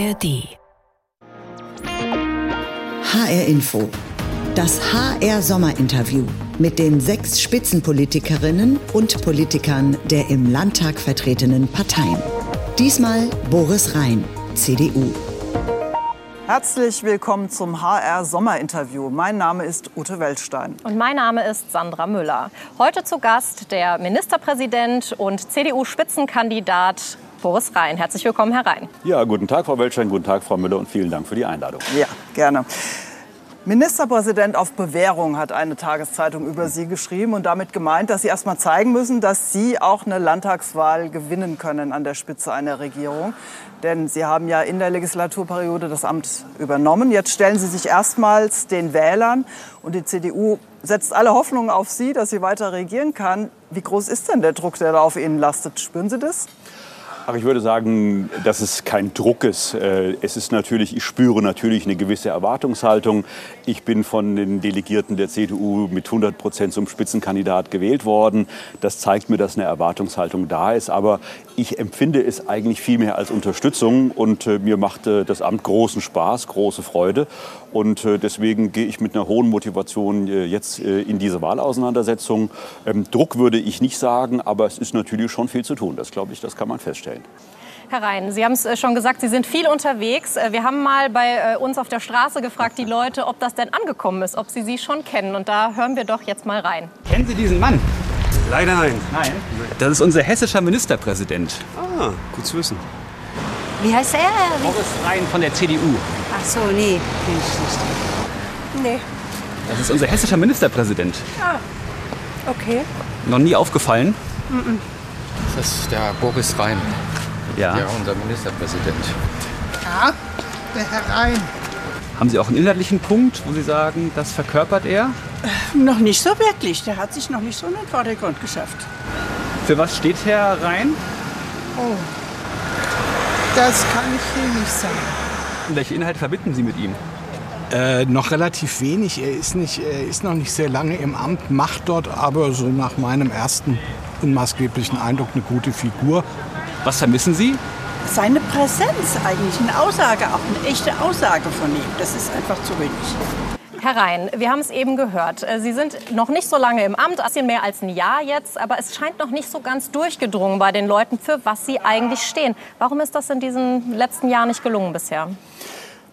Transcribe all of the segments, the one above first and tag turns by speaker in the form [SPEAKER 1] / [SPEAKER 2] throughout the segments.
[SPEAKER 1] ARD.
[SPEAKER 2] HR Info. Das HR Sommerinterview mit den sechs Spitzenpolitikerinnen und Politikern der im Landtag vertretenen Parteien. Diesmal Boris Rhein, CDU.
[SPEAKER 3] Herzlich willkommen zum HR Sommerinterview. Mein Name ist Ute Weltstein.
[SPEAKER 4] Und mein Name ist Sandra Müller. Heute zu Gast der Ministerpräsident und CDU-Spitzenkandidat Boris Rhein. Herzlich willkommen, Herr Rhein.
[SPEAKER 5] Ja, guten Tag, Frau Weltstein, guten Tag, Frau Müller und vielen Dank für die Einladung.
[SPEAKER 3] Ja, gerne. Ministerpräsident auf Bewährung hat eine Tageszeitung über Sie geschrieben und damit gemeint, dass Sie erst mal zeigen müssen, dass Sie auch eine Landtagswahl gewinnen können an der Spitze einer Regierung. Denn Sie haben ja in der Legislaturperiode das Amt übernommen. Jetzt stellen Sie sich erstmals den Wählern und die CDU setzt alle Hoffnungen auf Sie, dass sie weiter regieren kann. Wie groß ist denn der Druck, der da auf Ihnen lastet? Spüren Sie das?
[SPEAKER 5] Ach, ich würde sagen, dass es kein Druck ist. Äh, es ist natürlich, ich spüre natürlich eine gewisse Erwartungshaltung. Ich bin von den Delegierten der CDU mit 100 Prozent zum Spitzenkandidat gewählt worden. Das zeigt mir, dass eine Erwartungshaltung da ist. Aber ich empfinde es eigentlich viel mehr als Unterstützung und äh, mir macht äh, das Amt großen Spaß, große Freude. Und deswegen gehe ich mit einer hohen Motivation jetzt in diese Wahlauseinandersetzung. Ähm, Druck würde ich nicht sagen, aber es ist natürlich schon viel zu tun. Das glaube ich, das kann man feststellen.
[SPEAKER 4] Herr Rhein, Sie haben es schon gesagt, Sie sind viel unterwegs. Wir haben mal bei uns auf der Straße gefragt, die Leute, ob das denn angekommen ist, ob Sie sie schon kennen. Und da hören wir doch jetzt mal rein.
[SPEAKER 6] Kennen Sie diesen Mann?
[SPEAKER 7] Leider nein.
[SPEAKER 6] Nein. Das ist unser hessischer Ministerpräsident.
[SPEAKER 7] Ah, gut zu wissen.
[SPEAKER 8] Wie heißt er?
[SPEAKER 6] Boris Rhein von der CDU.
[SPEAKER 8] Ach so, nee, kenn ich nicht.
[SPEAKER 4] Nee.
[SPEAKER 6] Das ist unser hessischer Ministerpräsident.
[SPEAKER 4] Ah, okay.
[SPEAKER 6] Noch nie aufgefallen?
[SPEAKER 9] Das ist der Boris Rhein,
[SPEAKER 6] Ja.
[SPEAKER 9] ja, unser Ministerpräsident.
[SPEAKER 10] Ja, der Herr Rhein.
[SPEAKER 6] Haben Sie auch einen inhaltlichen Punkt, wo Sie sagen, das verkörpert er?
[SPEAKER 10] Noch nicht so wirklich. Der hat sich noch nicht so in den Vordergrund geschafft.
[SPEAKER 6] Für was steht Herr Rhein?
[SPEAKER 10] Oh, das kann ich hier nicht sagen.
[SPEAKER 6] Und welche Inhalte verbinden Sie mit ihm?
[SPEAKER 11] Äh, noch relativ wenig. Er ist, nicht, er ist noch nicht sehr lange im Amt, macht dort aber so nach meinem ersten unmaßgeblichen Eindruck eine gute Figur.
[SPEAKER 6] Was vermissen Sie?
[SPEAKER 10] Seine Präsenz eigentlich, eine Aussage, auch eine echte Aussage von ihm. Das ist einfach zu wenig.
[SPEAKER 4] Herr Rhein, wir haben es eben gehört. Äh, Sie sind noch nicht so lange im Amt, ein bisschen mehr als ein Jahr jetzt, aber es scheint noch nicht so ganz durchgedrungen bei den Leuten, für was Sie eigentlich stehen. Warum ist das in diesen letzten Jahren nicht gelungen bisher?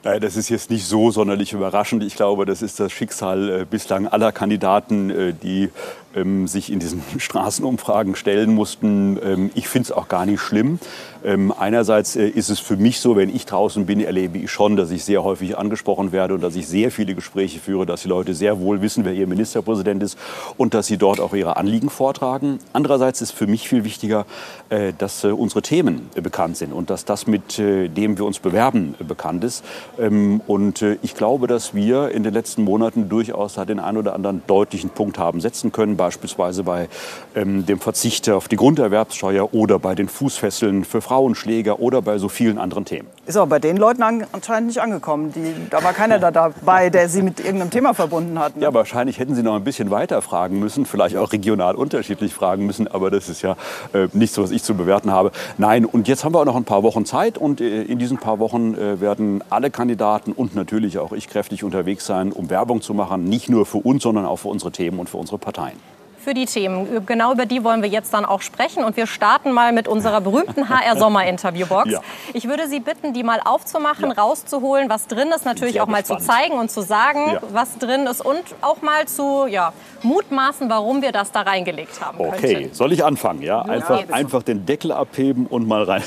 [SPEAKER 5] Das ist jetzt nicht so sonderlich überraschend. Ich glaube, das ist das Schicksal äh, bislang aller Kandidaten, äh, die ähm, sich in diesen Straßenumfragen stellen mussten. Ähm, ich finde es auch gar nicht schlimm. Ähm, einerseits äh, ist es für mich so, wenn ich draußen bin, erlebe ich schon, dass ich sehr häufig angesprochen werde und dass ich sehr viele Gespräche führe, dass die Leute sehr wohl wissen, wer ihr Ministerpräsident ist und dass sie dort auch ihre Anliegen vortragen. Andererseits ist für mich viel wichtiger, äh, dass äh, unsere Themen bekannt sind und dass das, mit äh, dem wir uns bewerben, äh, bekannt ist. Ähm, und äh, ich glaube, dass wir in den letzten Monaten durchaus den einen oder anderen deutlichen Punkt haben setzen können, beispielsweise bei ähm, dem Verzicht auf die Grunderwerbssteuer oder bei den Fußfesseln für Frauenschläger oder bei so vielen anderen Themen.
[SPEAKER 3] Ist aber bei den Leuten an, anscheinend nicht angekommen. Die, da war keiner da dabei, der Sie mit irgendeinem Thema verbunden hat. ne?
[SPEAKER 5] Ja, wahrscheinlich hätten Sie noch ein bisschen weiter fragen müssen, vielleicht auch regional unterschiedlich fragen müssen, aber das ist ja äh, nichts, was ich zu bewerten habe. Nein, und jetzt haben wir auch noch ein paar Wochen Zeit und äh, in diesen paar Wochen äh, werden alle Kandidaten und natürlich auch ich kräftig unterwegs sein, um Werbung zu machen, nicht nur für uns, sondern auch für unsere Themen und für unsere Parteien.
[SPEAKER 4] Für die Themen. Genau über die wollen wir jetzt dann auch sprechen. Und wir starten mal mit unserer berühmten HR-Sommer-Interviewbox.
[SPEAKER 5] Ja.
[SPEAKER 4] Ich würde Sie bitten, die mal aufzumachen, rauszuholen, was drin ist, natürlich
[SPEAKER 5] Sehr
[SPEAKER 4] auch mal
[SPEAKER 5] gespannt.
[SPEAKER 4] zu zeigen und zu sagen,
[SPEAKER 5] Ja.
[SPEAKER 4] was drin ist und auch mal zu ja, mutmaßen, warum wir das da reingelegt haben
[SPEAKER 5] Okay,
[SPEAKER 4] könnten.
[SPEAKER 5] soll ich anfangen? Ja, einfach, einfach den Deckel abheben und mal rein.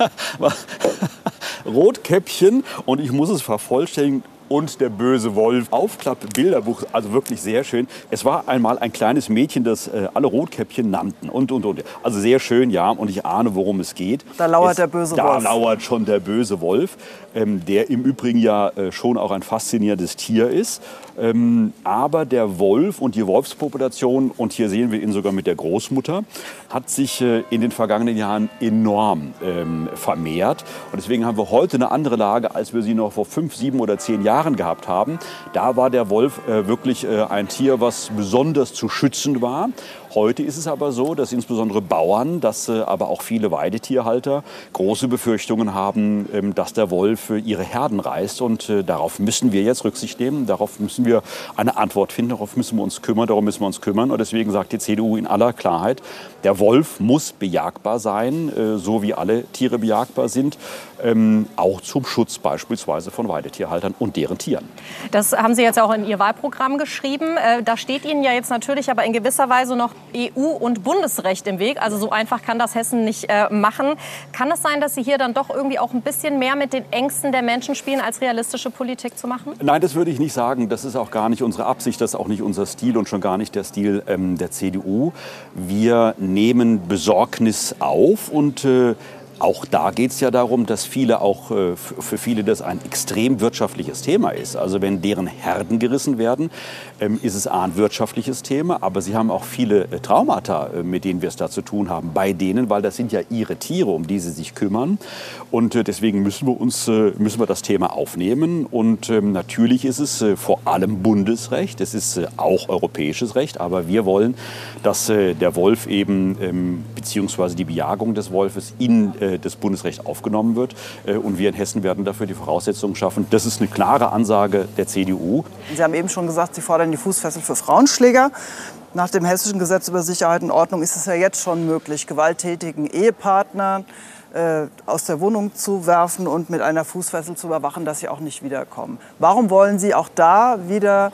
[SPEAKER 5] Rotkäppchen und ich muss es vervollständigen. Und der böse Wolf. Aufklapp Bilderbuch, also wirklich sehr schön. Es war einmal ein kleines Mädchen, das äh, alle Rotkäppchen nannten. Und, und, und. Also sehr schön, ja. Und ich ahne, worum es geht.
[SPEAKER 3] Da lauert
[SPEAKER 5] es,
[SPEAKER 3] der böse
[SPEAKER 5] da
[SPEAKER 3] Wolf.
[SPEAKER 5] Da lauert schon der böse Wolf, ähm, der im Übrigen ja äh, schon auch ein faszinierendes Tier ist. Ähm, aber der Wolf und die Wolfspopulation, und hier sehen wir ihn sogar mit der Großmutter, hat sich äh, in den vergangenen Jahren enorm ähm, vermehrt. Und deswegen haben wir heute eine andere Lage, als wir sie noch vor fünf, sieben oder zehn Jahren gehabt haben. Da war der Wolf äh, wirklich äh, ein Tier, was besonders zu schützen war. Heute ist es aber so, dass insbesondere Bauern, dass äh, aber auch viele Weidetierhalter große Befürchtungen haben, ähm, dass der Wolf ihre Herden reißt. Und äh, darauf müssen wir jetzt Rücksicht nehmen. Darauf müssen wir eine Antwort finden. Darauf müssen wir uns kümmern. Darum müssen wir uns kümmern. Und deswegen sagt die CDU in aller Klarheit, der Wolf muss bejagbar sein, äh, so wie alle Tiere bejagbar sind, ähm, auch zum Schutz beispielsweise von Weidetierhaltern und deren Tieren.
[SPEAKER 4] Das haben Sie jetzt auch in Ihr Wahlprogramm geschrieben. Äh, da steht Ihnen ja jetzt natürlich aber in gewisser Weise noch EU- und Bundesrecht im Weg. Also so einfach kann das Hessen nicht äh, machen. Kann es sein, dass Sie hier dann doch irgendwie auch ein bisschen mehr mit den Ängsten der Menschen spielen, als realistische Politik zu machen?
[SPEAKER 5] Nein, das würde ich nicht sagen. Das ist auch gar nicht unsere Absicht, das ist auch nicht unser Stil und schon gar nicht der Stil ähm, der CDU. Wir nehmen Besorgnis auf und äh, auch da geht es ja darum, dass viele auch äh, für viele das ein extrem wirtschaftliches Thema ist. Also wenn deren Herden gerissen werden, ähm, ist es A, ein wirtschaftliches Thema, aber sie haben auch viele äh, Traumata, äh, mit denen wir es da zu tun haben, bei denen, weil das sind ja ihre Tiere, um die sie sich kümmern. Und deswegen müssen wir uns müssen wir das Thema aufnehmen. Und ähm, natürlich ist es vor allem Bundesrecht, es ist auch europäisches Recht, aber wir wollen, dass der Wolf eben ähm, beziehungsweise die Bejagung des Wolfes in das Bundesrecht aufgenommen wird. Und wir in Hessen werden dafür die Voraussetzungen schaffen. Das ist eine klare Ansage der CDU.
[SPEAKER 3] Sie haben eben schon gesagt, Sie fordern die Fußfessel für Frauenschläger. Nach dem hessischen Gesetz über Sicherheit und Ordnung ist es ja jetzt schon möglich, gewalttätigen Ehepartnern äh, aus der Wohnung zu werfen und mit einer Fußfessel zu überwachen, dass sie auch nicht wiederkommen. Warum wollen Sie auch da wieder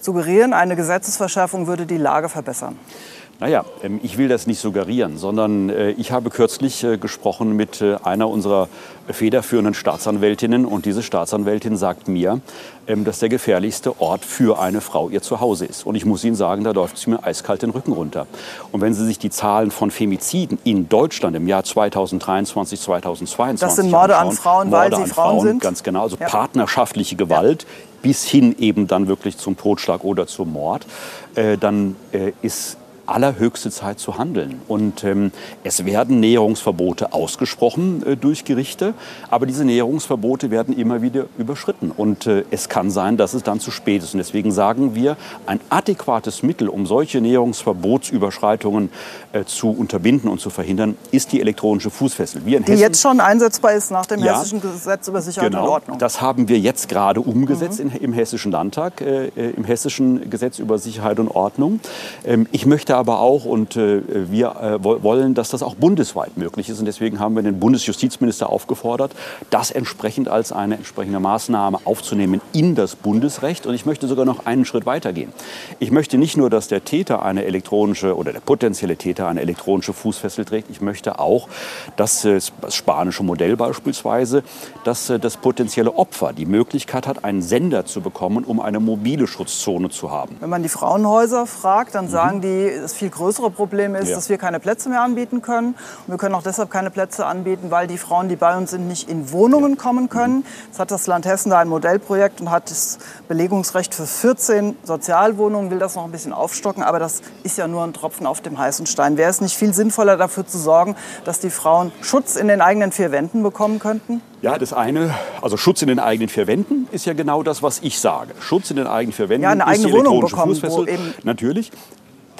[SPEAKER 3] suggerieren, eine Gesetzesverschärfung würde die Lage verbessern?
[SPEAKER 5] Naja, ähm, ich will das nicht suggerieren, sondern äh, ich habe kürzlich äh, gesprochen mit äh, einer unserer federführenden Staatsanwältinnen und diese Staatsanwältin sagt mir, ähm, dass der gefährlichste Ort für eine Frau ihr Zuhause ist. Und ich muss Ihnen sagen, da läuft es mir eiskalt den Rücken runter. Und wenn Sie sich die Zahlen von Femiziden in Deutschland im Jahr 2023, 2022
[SPEAKER 3] Das sind Morde anschauen, an Frauen,
[SPEAKER 5] Morde
[SPEAKER 3] weil sie
[SPEAKER 5] Frauen,
[SPEAKER 3] Frauen sind?
[SPEAKER 5] Ganz genau, also ja. partnerschaftliche Gewalt. Ja bis hin eben dann wirklich zum Totschlag oder zum Mord, äh, dann äh, ist allerhöchste Zeit zu handeln. Und ähm, es werden Näherungsverbote ausgesprochen äh, durch Gerichte, aber diese Näherungsverbote werden immer wieder überschritten. Und äh, es kann sein, dass es dann zu spät ist. Und deswegen sagen wir, ein adäquates Mittel, um solche Näherungsverbotsüberschreitungen äh, zu unterbinden und zu verhindern, ist die elektronische Fußfessel.
[SPEAKER 3] die Hessen, jetzt schon einsetzbar ist nach dem ja, hessischen Gesetz über Sicherheit
[SPEAKER 5] genau,
[SPEAKER 3] und Ordnung.
[SPEAKER 5] Das haben wir jetzt gerade umgesetzt mhm. in, im hessischen Landtag, äh, äh, im hessischen Gesetz über Sicherheit und Ordnung. Ähm, ich möchte aber auch und äh, wir äh, wollen, dass das auch bundesweit möglich ist. Und deswegen haben wir den Bundesjustizminister aufgefordert, das entsprechend als eine entsprechende Maßnahme aufzunehmen in das Bundesrecht. Und ich möchte sogar noch einen Schritt weitergehen. Ich möchte nicht nur, dass der Täter eine elektronische oder der potenzielle Täter eine elektronische Fußfessel trägt. Ich möchte auch, dass äh, das spanische Modell beispielsweise, dass äh, das potenzielle Opfer die Möglichkeit hat, einen Sender zu bekommen, um eine mobile Schutzzone zu haben.
[SPEAKER 3] Wenn man die Frauenhäuser fragt, dann sagen mhm. die, das viel größere Problem ist, ja. dass wir keine Plätze mehr anbieten können. Und wir können auch deshalb keine Plätze anbieten, weil die Frauen, die bei uns sind, nicht in Wohnungen kommen können. Jetzt hat das Land Hessen da ein Modellprojekt und hat das Belegungsrecht für 14 Sozialwohnungen, will das noch ein bisschen aufstocken. Aber das ist ja nur ein Tropfen auf dem heißen Stein. Wäre es nicht viel sinnvoller, dafür zu sorgen, dass die Frauen Schutz in den eigenen vier Wänden bekommen könnten?
[SPEAKER 5] Ja, das eine, also Schutz in den eigenen vier Wänden ist ja genau das, was ich sage. Schutz in den eigenen vier Wänden
[SPEAKER 3] ja, eine eigene
[SPEAKER 5] ist die
[SPEAKER 3] Wohnung bekommen,
[SPEAKER 5] Fußfessel. Natürlich.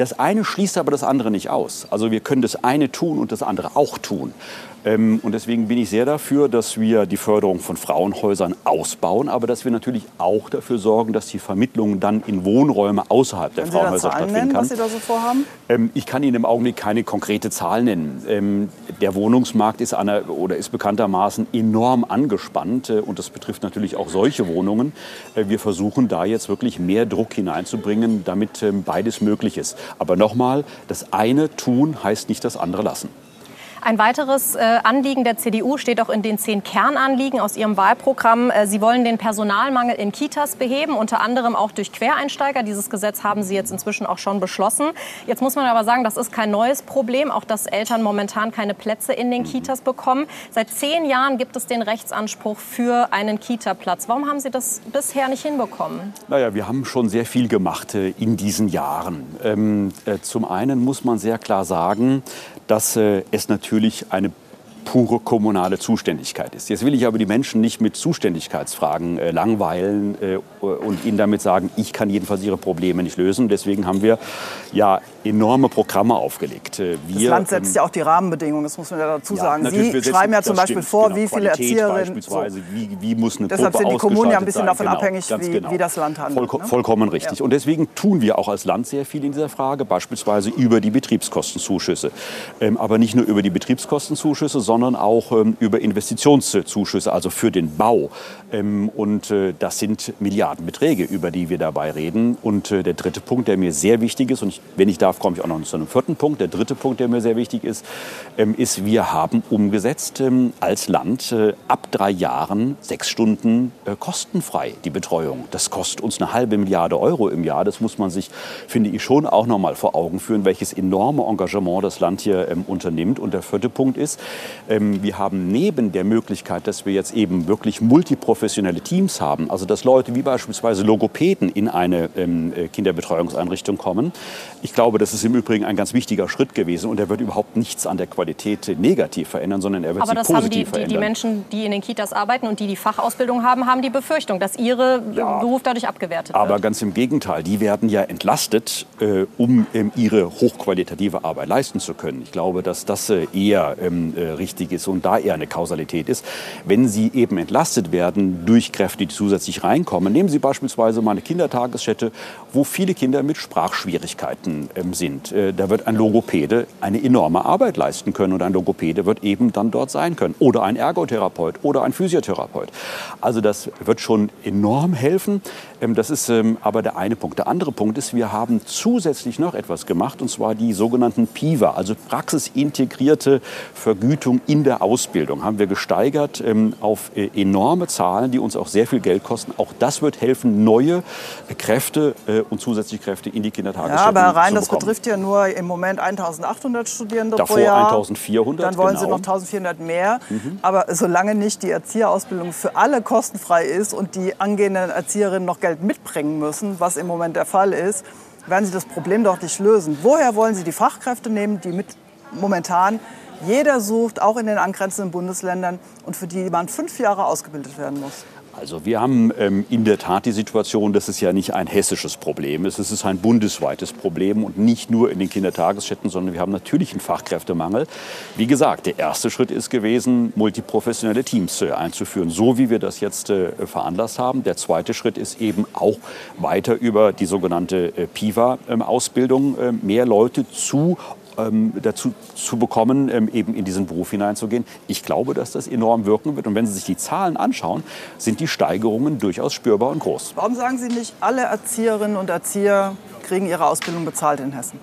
[SPEAKER 5] Das eine schließt aber das andere nicht aus. Also wir können das eine tun und das andere auch tun. Ähm, und deswegen bin ich sehr dafür, dass wir die Förderung von Frauenhäusern ausbauen, aber dass wir natürlich auch dafür sorgen, dass die Vermittlung dann in Wohnräume außerhalb der
[SPEAKER 3] Können
[SPEAKER 5] Frauenhäuser stattfinden
[SPEAKER 3] nennen,
[SPEAKER 5] kann.
[SPEAKER 3] was Sie da so vorhaben?
[SPEAKER 5] Ähm, ich kann Ihnen im Augenblick keine konkrete Zahl nennen. Ähm, der Wohnungsmarkt ist, einer, oder ist bekanntermaßen enorm angespannt äh, und das betrifft natürlich auch solche Wohnungen. Äh, wir versuchen da jetzt wirklich mehr Druck hineinzubringen, damit ähm, beides möglich ist. Aber nochmal, das eine tun heißt nicht das andere lassen.
[SPEAKER 4] Ein weiteres äh, Anliegen der CDU steht auch in den zehn Kernanliegen aus ihrem Wahlprogramm. Äh, sie wollen den Personalmangel in Kitas beheben, unter anderem auch durch Quereinsteiger. Dieses Gesetz haben Sie jetzt inzwischen auch schon beschlossen. Jetzt muss man aber sagen, das ist kein neues Problem, auch dass Eltern momentan keine Plätze in den Kitas bekommen. Seit zehn Jahren gibt es den Rechtsanspruch für einen Kita-Platz. Warum haben Sie das bisher nicht hinbekommen?
[SPEAKER 5] Naja, wir haben schon sehr viel gemacht äh, in diesen Jahren. Ähm, äh, zum einen muss man sehr klar sagen, dass äh, es natürlich eine pure kommunale Zuständigkeit ist. Jetzt will ich aber die Menschen nicht mit Zuständigkeitsfragen äh, langweilen äh, und ihnen damit sagen, ich kann jedenfalls ihre Probleme nicht lösen. Deswegen haben wir ja enorme Programme aufgelegt.
[SPEAKER 3] Äh, wir, das Land setzt ähm, ja auch die Rahmenbedingungen, das muss man ja dazu ja, sagen. Sie schreiben ja zum Beispiel stimmt, vor, genau, wie viele Erzieherinnen... So.
[SPEAKER 5] Wie, wie muss eine
[SPEAKER 3] Deshalb
[SPEAKER 5] Gruppe
[SPEAKER 3] sind die Kommunen ja ein bisschen
[SPEAKER 5] sein.
[SPEAKER 3] davon
[SPEAKER 5] genau,
[SPEAKER 3] abhängig, wie,
[SPEAKER 5] genau.
[SPEAKER 3] wie, das Land handelt.
[SPEAKER 5] Voll, ne? Vollkommen richtig. Ja. Und deswegen tun wir auch als Land sehr viel in dieser Frage, beispielsweise über die Betriebskostenzuschüsse. Ähm, aber nicht nur über die Betriebskostenzuschüsse, sondern auch ähm, über Investitionszuschüsse, also für den Bau. Ähm, und äh, das sind Milliardenbeträge, über die wir dabei reden. Und äh, der dritte Punkt, der mir sehr wichtig ist, und ich, wenn ich darf, komme ich auch noch zu einem vierten Punkt. Der dritte Punkt, der mir sehr wichtig ist, ähm, ist, wir haben umgesetzt ähm, als Land äh, ab drei Jahren sechs Stunden äh, kostenfrei die Betreuung. Das kostet uns eine halbe Milliarde Euro im Jahr. Das muss man sich, finde ich, schon auch noch mal vor Augen führen, welches enorme Engagement das Land hier ähm, unternimmt. Und der vierte Punkt ist, wir haben neben der Möglichkeit, dass wir jetzt eben wirklich multiprofessionelle Teams haben, also dass Leute wie beispielsweise Logopäden in eine äh, Kinderbetreuungseinrichtung kommen. Ich glaube, das ist im Übrigen ein ganz wichtiger Schritt gewesen und er wird überhaupt nichts an der Qualität negativ verändern, sondern er wird
[SPEAKER 4] Aber
[SPEAKER 5] sie positiv
[SPEAKER 4] Aber das haben die,
[SPEAKER 5] verändern.
[SPEAKER 4] Die, die Menschen, die in den Kitas arbeiten und die die Fachausbildung haben, haben die Befürchtung, dass ihre ja, Beruf dadurch abgewertet
[SPEAKER 5] aber
[SPEAKER 4] wird.
[SPEAKER 5] Aber ganz im Gegenteil, die werden ja entlastet, äh, um ähm, ihre hochqualitative Arbeit leisten zu können. Ich glaube, dass das äh, eher ähm, äh, richtig ist und da eher eine Kausalität ist. Wenn sie eben entlastet werden durch Kräfte, die zusätzlich reinkommen, nehmen Sie beispielsweise mal eine Kindertagesstätte, wo viele Kinder mit Sprachschwierigkeiten ähm, sind. Äh, da wird ein Logopäde eine enorme Arbeit leisten können und ein Logopäde wird eben dann dort sein können. Oder ein Ergotherapeut oder ein Physiotherapeut. Also das wird schon enorm helfen. Ähm, das ist ähm, aber der eine Punkt. Der andere Punkt ist, wir haben zusätzlich noch etwas gemacht, und zwar die sogenannten PIVA, also praxisintegrierte Vergütung in der Ausbildung, haben wir gesteigert ähm, auf äh, enorme Zahlen, die uns auch sehr viel Geld kosten. Auch das wird helfen, neue Kräfte äh, und zusätzliche Kräfte in die Kindertagesstätten
[SPEAKER 3] ja, aber rein,
[SPEAKER 5] zu
[SPEAKER 3] das betrifft ja nur im Moment 1800 Studierende
[SPEAKER 5] Davor
[SPEAKER 3] pro Jahr.
[SPEAKER 5] 1400,
[SPEAKER 3] Dann wollen
[SPEAKER 5] genau.
[SPEAKER 3] Sie noch 1400 mehr. Mhm. Aber solange nicht die Erzieherausbildung für alle kostenfrei ist und die angehenden Erzieherinnen noch Geld mitbringen müssen, was im Moment der Fall ist, werden Sie das Problem doch nicht lösen. Woher wollen Sie die Fachkräfte nehmen, die mit momentan jeder sucht, auch in den angrenzenden Bundesländern und für die man fünf Jahre ausgebildet werden muss?
[SPEAKER 5] Also wir haben ähm, in der Tat die Situation, das ist ja nicht ein hessisches Problem ist. Es ist ein bundesweites Problem und nicht nur in den Kindertagesstätten, sondern wir haben natürlich einen Fachkräftemangel. Wie gesagt, der erste Schritt ist gewesen, multiprofessionelle Teams äh, einzuführen, so wie wir das jetzt äh, veranlasst haben. Der zweite Schritt ist eben auch weiter über die sogenannte äh, PIVA-Ausbildung äh, mehr Leute zu ähm, dazu zu bekommen, ähm, eben in diesen Beruf hineinzugehen. Ich glaube, dass das enorm wirken wird. Und wenn Sie sich die Zahlen anschauen, sind die Steigerungen durchaus spürbar und groß.
[SPEAKER 3] Warum sagen Sie nicht, alle Erzieherinnen und Erzieher kriegen ihre Ausbildung bezahlt in Hessen?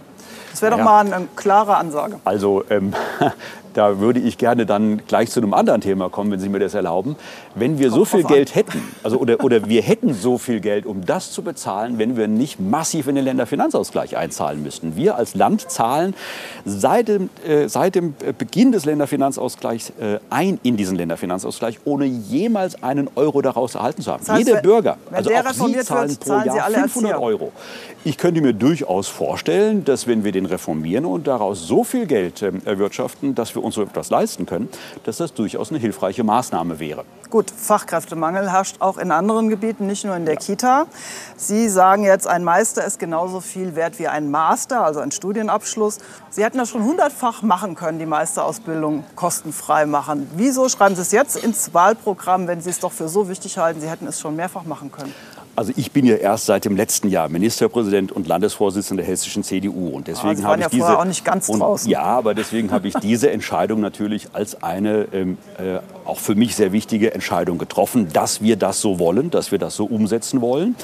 [SPEAKER 3] Das wäre doch ja. mal eine klare Ansage.
[SPEAKER 5] Also ähm, da würde ich gerne dann gleich zu einem anderen Thema kommen, wenn Sie mir das erlauben. Wenn wir Kommt so viel Geld hätten, also oder, oder wir hätten so viel Geld, um das zu bezahlen, wenn wir nicht massiv in den Länderfinanzausgleich einzahlen müssten. Wir als Land zahlen seit dem, äh, seit dem Beginn des Länderfinanzausgleichs äh, ein in diesen Länderfinanzausgleich, ohne jemals einen Euro daraus erhalten zu haben.
[SPEAKER 3] Das heißt,
[SPEAKER 5] Jeder Bürger,
[SPEAKER 3] also auch Sie zahlen
[SPEAKER 5] wird, pro Jahr 500 Erzieher. Euro. Ich könnte mir durchaus vorstellen, dass wenn wir den reformieren und daraus so viel Geld äh, erwirtschaften, dass wir uns so etwas leisten können, dass das durchaus eine hilfreiche Maßnahme wäre.
[SPEAKER 3] Gut, Fachkräftemangel herrscht auch in anderen Gebieten, nicht nur in der ja. Kita. Sie sagen jetzt, ein Meister ist genauso viel wert wie ein Master, also ein Studienabschluss. Sie hätten das schon hundertfach machen können, die Meisterausbildung kostenfrei machen. Wieso schreiben Sie es jetzt ins Wahlprogramm, wenn Sie es doch für so wichtig halten? Sie hätten es schon mehrfach machen können.
[SPEAKER 5] Also ich bin ja erst seit dem letzten Jahr Ministerpräsident und Landesvorsitzender der hessischen CDU und deswegen
[SPEAKER 3] ah,
[SPEAKER 5] habe ich
[SPEAKER 3] ja
[SPEAKER 5] diese
[SPEAKER 3] auch nicht ganz
[SPEAKER 5] und,
[SPEAKER 3] draußen.
[SPEAKER 5] ja, aber deswegen habe ich diese Entscheidung natürlich als eine ähm, äh, auch für mich sehr wichtige Entscheidung getroffen, dass wir das so wollen, dass wir das so umsetzen wollen.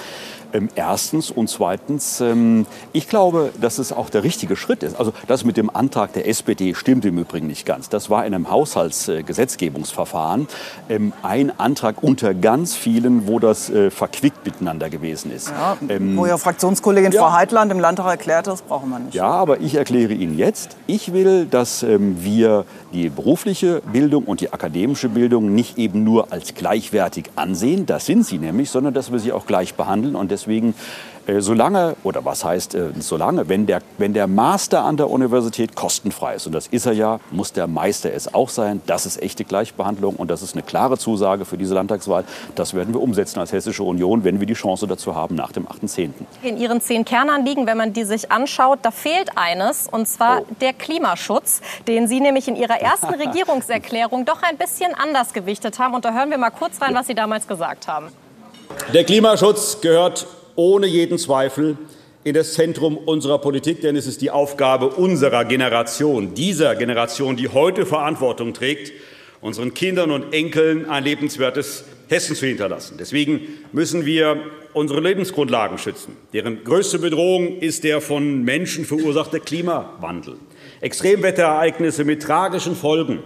[SPEAKER 5] Ähm, erstens und zweitens, ähm, ich glaube, dass es auch der richtige Schritt ist. Also das mit dem Antrag der SPD stimmt im Übrigen nicht ganz. Das war in einem Haushaltsgesetzgebungsverfahren ähm, ein Antrag unter ganz vielen, wo das äh, verquickt miteinander gewesen ist.
[SPEAKER 3] Ja, ähm, wo Ihre Fraktionskollegin ja. Frau Heitland im Landtag erklärt, das brauchen wir nicht.
[SPEAKER 5] Ja, aber ich erkläre Ihnen jetzt, ich will, dass ähm, wir die berufliche Bildung und die akademische Bildung nicht eben nur als gleichwertig ansehen, das sind sie nämlich, sondern dass wir sie auch gleich behandeln und deswegen Deswegen Äh, solange, oder was heißt äh, solange, wenn der, wenn der Master an der Universität kostenfrei ist, und das ist er ja, muss der Meister es auch sein. Das ist echte Gleichbehandlung und das ist eine klare Zusage für diese Landtagswahl. Das werden wir umsetzen als Hessische Union, wenn wir die Chance dazu haben nach dem 8.10.
[SPEAKER 4] In Ihren zehn Kernanliegen, wenn man die sich anschaut, da fehlt eines, und zwar oh. der Klimaschutz, den Sie nämlich in Ihrer ersten Regierungserklärung doch ein bisschen anders gewichtet haben. Und da hören wir mal kurz rein, was Sie damals gesagt haben.
[SPEAKER 1] Der Klimaschutz gehört ohne jeden Zweifel in das Zentrum unserer Politik, denn es ist die Aufgabe unserer Generation, dieser Generation, die heute Verantwortung trägt, unseren Kindern und Enkeln ein lebenswertes Hessen zu hinterlassen. Deswegen müssen wir unsere Lebensgrundlagen schützen. Deren größte Bedrohung ist der von Menschen verursachte Klimawandel. Extremwetterereignisse mit tragischen Folgen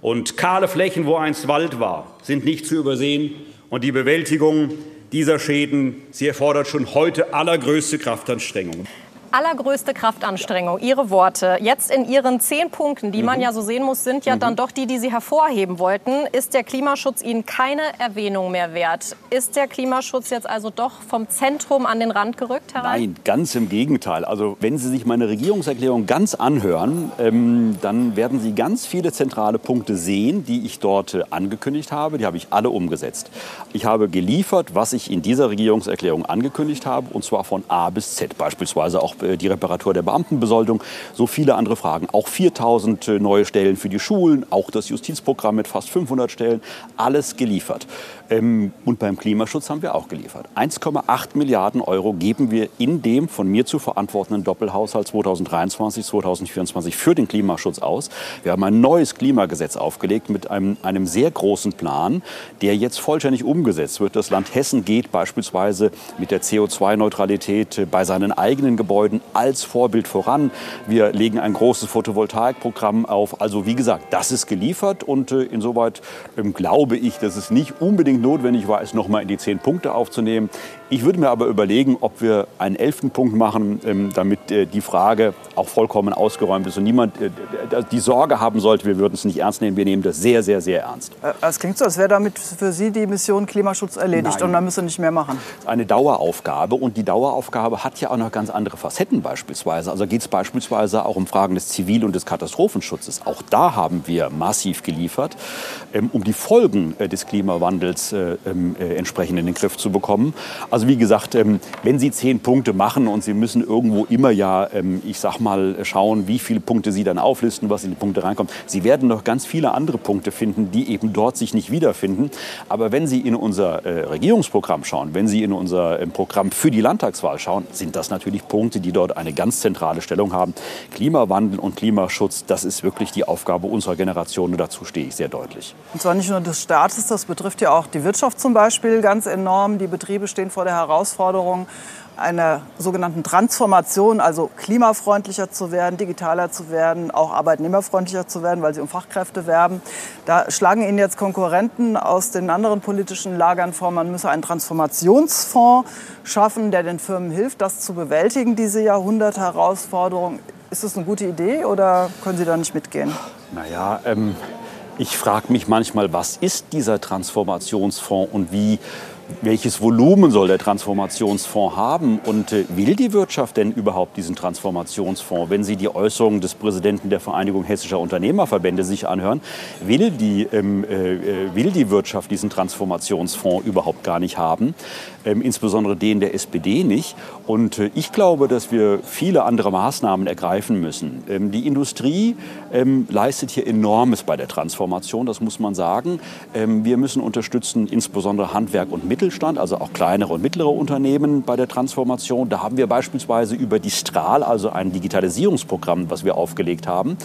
[SPEAKER 1] und kahle Flächen, wo einst Wald war, sind nicht zu übersehen. Und die Bewältigung dieser Schäden, sie erfordert schon heute allergrößte Kraftanstrengungen
[SPEAKER 4] allergrößte Kraftanstrengung, Ihre Worte, jetzt in Ihren zehn Punkten, die man mhm. ja so sehen muss, sind ja mhm. dann doch die, die Sie hervorheben wollten. Ist der Klimaschutz Ihnen keine Erwähnung mehr wert? Ist der Klimaschutz jetzt also doch vom Zentrum an den Rand gerückt,
[SPEAKER 5] Herr Nein, ganz im Gegenteil. Also wenn Sie sich meine Regierungserklärung ganz anhören, ähm, dann werden Sie ganz viele zentrale Punkte sehen, die ich dort äh, angekündigt habe. Die habe ich alle umgesetzt. Ich habe geliefert, was ich in dieser Regierungserklärung angekündigt habe, und zwar von A bis Z, beispielsweise auch die Reparatur der Beamtenbesoldung, so viele andere Fragen. Auch 4000 äh, neue Stellen für die Schulen, auch das Justizprogramm mit fast 500 Stellen, alles geliefert. Ähm, und beim Klimaschutz haben wir auch geliefert. 1,8 Milliarden Euro geben wir in dem von mir zu verantwortenden Doppelhaushalt 2023, 2024 für den Klimaschutz aus. Wir haben ein neues Klimagesetz aufgelegt mit einem, einem sehr großen Plan, der jetzt vollständig umgesetzt wird. Das Land Hessen geht beispielsweise mit der CO2-Neutralität bei seinen eigenen Gebäuden als Vorbild voran. Wir legen ein großes Photovoltaikprogramm auf. Also wie gesagt, das ist geliefert und äh, insoweit ähm, glaube ich, dass es nicht unbedingt notwendig war, es nochmal in die zehn Punkte aufzunehmen. Ich würde mir aber überlegen, ob wir einen elften Punkt machen, ähm, damit äh, die Frage auch vollkommen ausgeräumt ist und niemand äh, die Sorge haben sollte, wir würden es nicht ernst nehmen. Wir nehmen das sehr, sehr, sehr ernst.
[SPEAKER 3] Äh, es klingt so, als wäre damit für Sie die Mission Klimaschutz erledigt Nein. und man müsse nicht mehr machen.
[SPEAKER 5] Eine Daueraufgabe und die Daueraufgabe hat ja auch noch ganz andere Facetten beispielsweise. Also geht es beispielsweise auch um Fragen des Zivil- und des Katastrophenschutzes. Auch da haben wir massiv geliefert, ähm, um die Folgen des Klimawandels äh, ähm, äh, entsprechend in den Griff zu bekommen. Also wie gesagt, ähm, wenn Sie zehn Punkte machen und Sie müssen irgendwo immer ja, ähm, ich sag mal, schauen, wie viele Punkte Sie dann auflisten, was in die Punkte reinkommt. Sie werden noch ganz viele andere Punkte finden, die eben dort sich nicht wiederfinden. Aber wenn Sie in unser äh, Regierungsprogramm schauen, wenn Sie in unser ähm, Programm für die Landtagswahl schauen, sind das natürlich Punkte, die dort eine ganz zentrale Stellung haben. Klimawandel und Klimaschutz, das ist wirklich die Aufgabe unserer Generation und dazu stehe ich sehr deutlich.
[SPEAKER 3] Und zwar nicht nur des Staates, das betrifft ja auch die Wirtschaft zum Beispiel ganz enorm. Die Betriebe stehen vor der Herausforderung einer sogenannten Transformation, also klimafreundlicher zu werden, digitaler zu werden, auch arbeitnehmerfreundlicher zu werden, weil sie um Fachkräfte werben. Da schlagen Ihnen jetzt Konkurrenten aus den anderen politischen Lagern vor, man müsse einen Transformationsfonds schaffen, der den Firmen hilft, das zu bewältigen, diese Jahrhundertherausforderung. Ist das eine gute Idee oder können Sie da nicht mitgehen?
[SPEAKER 5] Naja, ähm, ich frage mich manchmal, was ist dieser Transformationsfonds und wie welches Volumen soll der Transformationsfonds haben und äh, will die Wirtschaft denn überhaupt diesen Transformationsfonds? Wenn Sie die Äußerungen des Präsidenten der Vereinigung hessischer Unternehmerverbände sich anhören, will die, ähm, äh, äh, will die Wirtschaft diesen Transformationsfonds überhaupt gar nicht haben, ähm, insbesondere den der SPD nicht. Und äh, ich glaube, dass wir viele andere Maßnahmen ergreifen müssen. Ähm, die Industrie ähm, leistet hier enormes bei der Transformation, das muss man sagen. Ähm, wir müssen unterstützen, insbesondere Handwerk und Mittel Mittelstand, also auch kleinere und mittlere Unternehmen bei der Transformation. Da haben wir beispielsweise über die Strahl, also ein Digitalisierungsprogramm, was wir aufgelegt haben,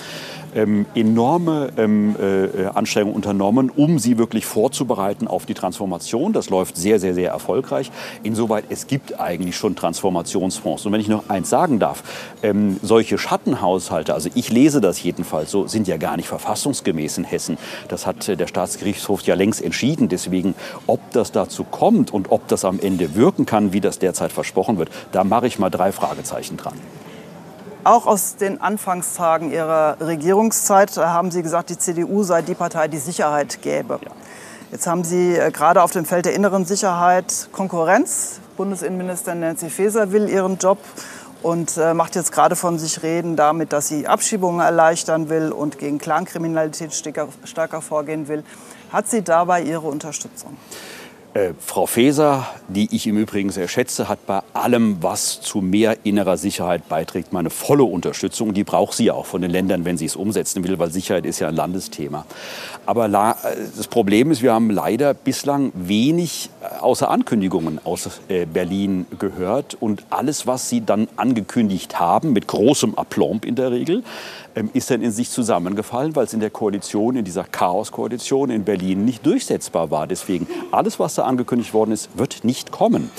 [SPEAKER 5] ähm, enorme ähm, äh, Anstrengungen unternommen, um sie wirklich vorzubereiten auf die Transformation. Das läuft sehr, sehr, sehr erfolgreich. Insoweit, es gibt eigentlich schon Transformationsfonds. Und wenn ich noch eins sagen darf, ähm, solche Schattenhaushalte, also ich lese das jedenfalls so, sind ja gar nicht verfassungsgemäß in Hessen. Das hat äh, der Staatsgerichtshof ja längst entschieden. Deswegen, ob das dazu kommt, kommt und ob das am Ende wirken kann, wie das derzeit versprochen wird, da mache ich mal drei Fragezeichen dran.
[SPEAKER 3] Auch aus den Anfangstagen Ihrer Regierungszeit haben Sie gesagt, die CDU sei die Partei, die Sicherheit gäbe. Ja. Jetzt haben Sie äh, gerade auf dem Feld der inneren Sicherheit Konkurrenz Bundesinnenministerin Nancy Faeser will ihren Job und äh, macht jetzt gerade von sich reden damit, dass sie Abschiebungen erleichtern will und gegen Clankriminalität stärker vorgehen will. Hat sie dabei Ihre Unterstützung?
[SPEAKER 5] Äh, Frau Faeser, die ich im Übrigen sehr schätze, hat bei allem, was zu mehr innerer Sicherheit beiträgt, meine volle Unterstützung. Die braucht sie auch von den Ländern, wenn sie es umsetzen will, weil Sicherheit ist ja ein Landesthema. Aber das Problem ist, wir haben leider bislang wenig äh, außer Ankündigungen aus äh, Berlin gehört. Und alles, was sie dann angekündigt haben, mit großem Aplomb in der Regel, ähm, ist dann in sich zusammengefallen, weil es in der Koalition, in dieser Chaos-Koalition in Berlin nicht durchsetzbar war. Deswegen alles, was da angekündigt worden ist, wird nicht kommen.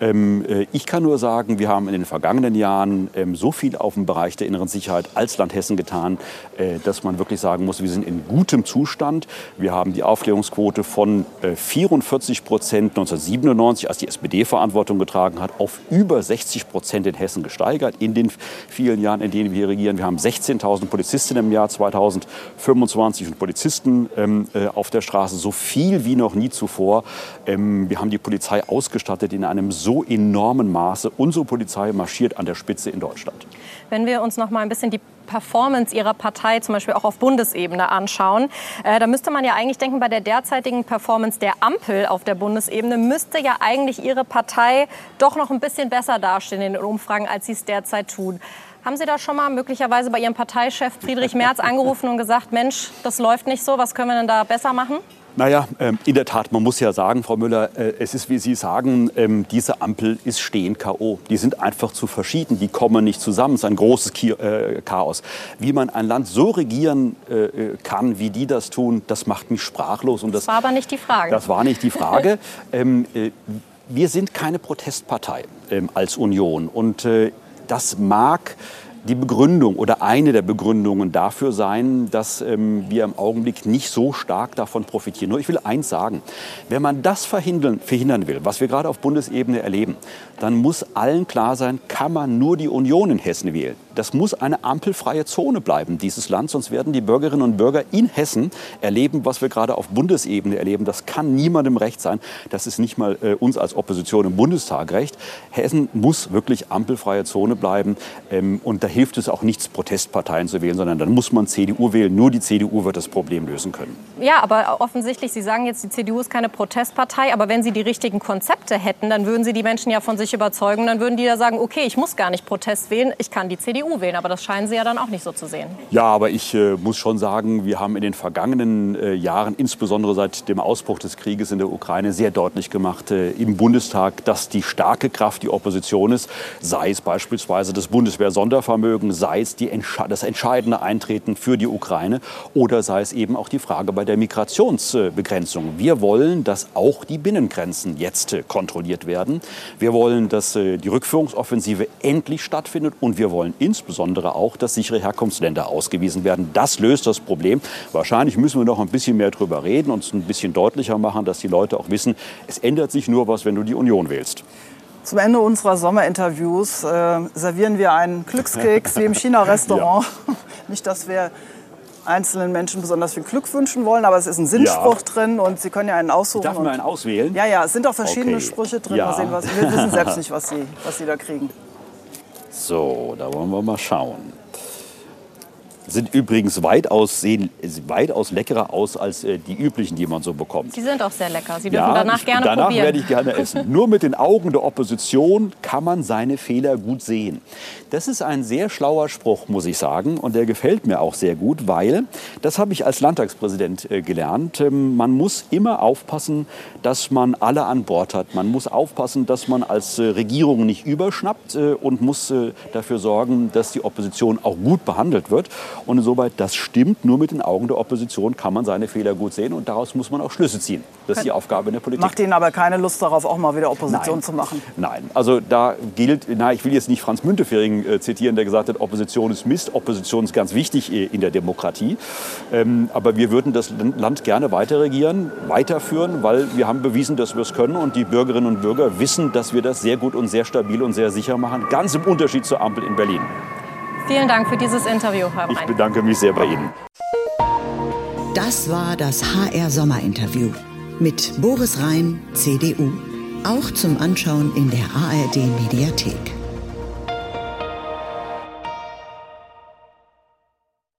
[SPEAKER 5] Ähm, äh, ich kann nur sagen, wir haben in den vergangenen Jahren ähm, so viel auf dem Bereich der inneren Sicherheit als Land Hessen getan, äh, dass man wirklich sagen muss, wir sind in gutem Zustand. Wir haben die Aufklärungsquote von 44 äh, Prozent 1997, als die SPD Verantwortung getragen hat, auf über 60 Prozent in Hessen gesteigert in den vielen Jahren, in denen wir hier regieren. Wir haben 16.000 Polizistinnen im Jahr 2025 und Polizisten ähm, auf der Straße, so viel wie noch nie zuvor. Wir haben die Polizei ausgestattet in einem so so enormen Maße. Unsere Polizei marschiert an der Spitze in Deutschland.
[SPEAKER 4] Wenn wir uns noch mal ein bisschen die Performance Ihrer Partei zum Beispiel auch auf Bundesebene anschauen, äh, da müsste man ja eigentlich denken, bei der derzeitigen Performance der Ampel auf der Bundesebene müsste ja eigentlich Ihre Partei doch noch ein bisschen besser dastehen in den Umfragen, als sie es derzeit tun. Haben Sie da schon mal möglicherweise bei Ihrem Parteichef Friedrich Merz angerufen und gesagt, Mensch, das läuft nicht so, was können wir denn da besser machen?
[SPEAKER 5] Naja, ähm, in der Tat, man muss ja sagen, Frau Müller, äh, es ist, wie Sie sagen, ähm, diese Ampel ist stehen K.O. Die sind einfach zu verschieden, die kommen nicht zusammen. Es ist ein großes äh, Chaos. Wie man ein Land so regieren äh, kann, wie die das tun, das macht mich sprachlos.
[SPEAKER 4] Und das, das war aber nicht die Frage.
[SPEAKER 5] Das war nicht die Frage. Ähm, wir sind keine Protestpartei als Union. Und das mag die Begründung oder eine der Begründungen dafür sein, dass ähm, wir im Augenblick nicht so stark davon profitieren. Nur ich will eins sagen, wenn man das verhindern, verhindern will, was wir gerade auf Bundesebene erleben, dann muss allen klar sein, kann man nur die Union in Hessen wählen. Das muss eine ampelfreie Zone bleiben, dieses Land, sonst werden die Bürgerinnen und Bürger in Hessen erleben, was wir gerade auf Bundesebene erleben. Das kann niemandem recht sein. Das ist nicht mal äh, uns als Opposition im Bundestag recht. Hessen muss wirklich ampelfreie Zone bleiben. Ähm, und da hilft es auch nichts, Protestparteien zu wählen, sondern dann muss man CDU wählen. Nur die CDU wird das Problem lösen können.
[SPEAKER 4] Ja, aber offensichtlich, Sie sagen jetzt, die CDU ist keine Protestpartei. Aber wenn Sie die richtigen Konzepte hätten, dann würden Sie die Menschen ja von sich überzeugen. Dann würden die da sagen, okay, ich muss gar nicht Protest wählen, ich kann die CDU CDU wählen. Aber das scheinen Sie ja dann auch nicht so zu sehen.
[SPEAKER 5] Ja, aber ich äh, muss schon sagen, wir haben in den vergangenen äh, Jahren, insbesondere seit dem Ausbruch des Krieges in der Ukraine, sehr deutlich gemacht äh, im Bundestag, dass die starke Kraft die Opposition ist. Sei es beispielsweise das Bundeswehr-Sondervermögen, sei es die, das entscheidende Eintreten für die Ukraine oder sei es eben auch die Frage bei der Migrationsbegrenzung. Wir wollen, dass auch die Binnengrenzen jetzt äh, kontrolliert werden. Wir wollen, dass äh, die Rückführungsoffensive endlich stattfindet und wir wollen insbesondere auch, dass sichere Herkunftsländer ausgewiesen werden. Das löst das Problem. Wahrscheinlich müssen wir noch ein bisschen mehr darüber reden und es ein bisschen deutlicher machen, dass die Leute auch wissen, es ändert sich nur was, wenn du die Union wählst.
[SPEAKER 3] Zum Ende unserer Sommerinterviews äh, servieren wir einen Glückskeks wie im China-Restaurant. Ja. Nicht, dass wir einzelnen Menschen besonders viel Glück wünschen wollen, aber es ist ein Sinnspruch ja. drin und Sie können ja einen aussuchen.
[SPEAKER 5] Darf man einen auswählen?
[SPEAKER 3] Ja, ja, es sind auch verschiedene okay. Sprüche drin. Ja. Sehen, was, wir wissen selbst nicht, was Sie, was Sie da kriegen.
[SPEAKER 5] So, da wollen wir mal schauen sind übrigens weitaus, sehen weitaus leckerer aus als äh, die üblichen, die man so bekommt.
[SPEAKER 4] Sie sind auch sehr lecker. Sie dürfen ja, danach gerne
[SPEAKER 5] danach
[SPEAKER 4] probieren.
[SPEAKER 5] werde ich gerne essen. Nur mit den Augen der Opposition kann man seine Fehler gut sehen. Das ist ein sehr schlauer Spruch, muss ich sagen. Und der gefällt mir auch sehr gut, weil, das habe ich als Landtagspräsident äh, gelernt, ähm, man muss immer aufpassen, dass man alle an Bord hat. Man muss aufpassen, dass man als äh, Regierung nicht überschnappt äh, und muss äh, dafür sorgen, dass die Opposition auch gut behandelt wird. Und insoweit, das stimmt, nur mit den Augen der Opposition kann man seine Fehler gut sehen und daraus muss man auch Schlüsse ziehen. Das ist die Aufgabe in der Politik.
[SPEAKER 3] Macht Ihnen aber keine Lust darauf, auch mal wieder Opposition Nein. zu machen?
[SPEAKER 5] Nein, also da gilt, na, ich will jetzt nicht Franz Müntefering äh, zitieren, der gesagt hat, Opposition ist Mist, Opposition ist ganz wichtig äh, in der Demokratie. Ähm, aber wir würden das Land gerne weiter regieren, weiterführen, weil wir haben bewiesen, dass wir es können und die Bürgerinnen und Bürger wissen, dass wir das sehr gut und sehr stabil und sehr sicher machen, ganz im Unterschied zur Ampel in Berlin.
[SPEAKER 4] Vielen Dank für dieses Interview,
[SPEAKER 5] Herr Ich bedanke mich sehr bei Ihnen.
[SPEAKER 2] Das war das HR Sommerinterview mit Boris Rhein, CDU. Auch zum Anschauen in der ARD Mediathek.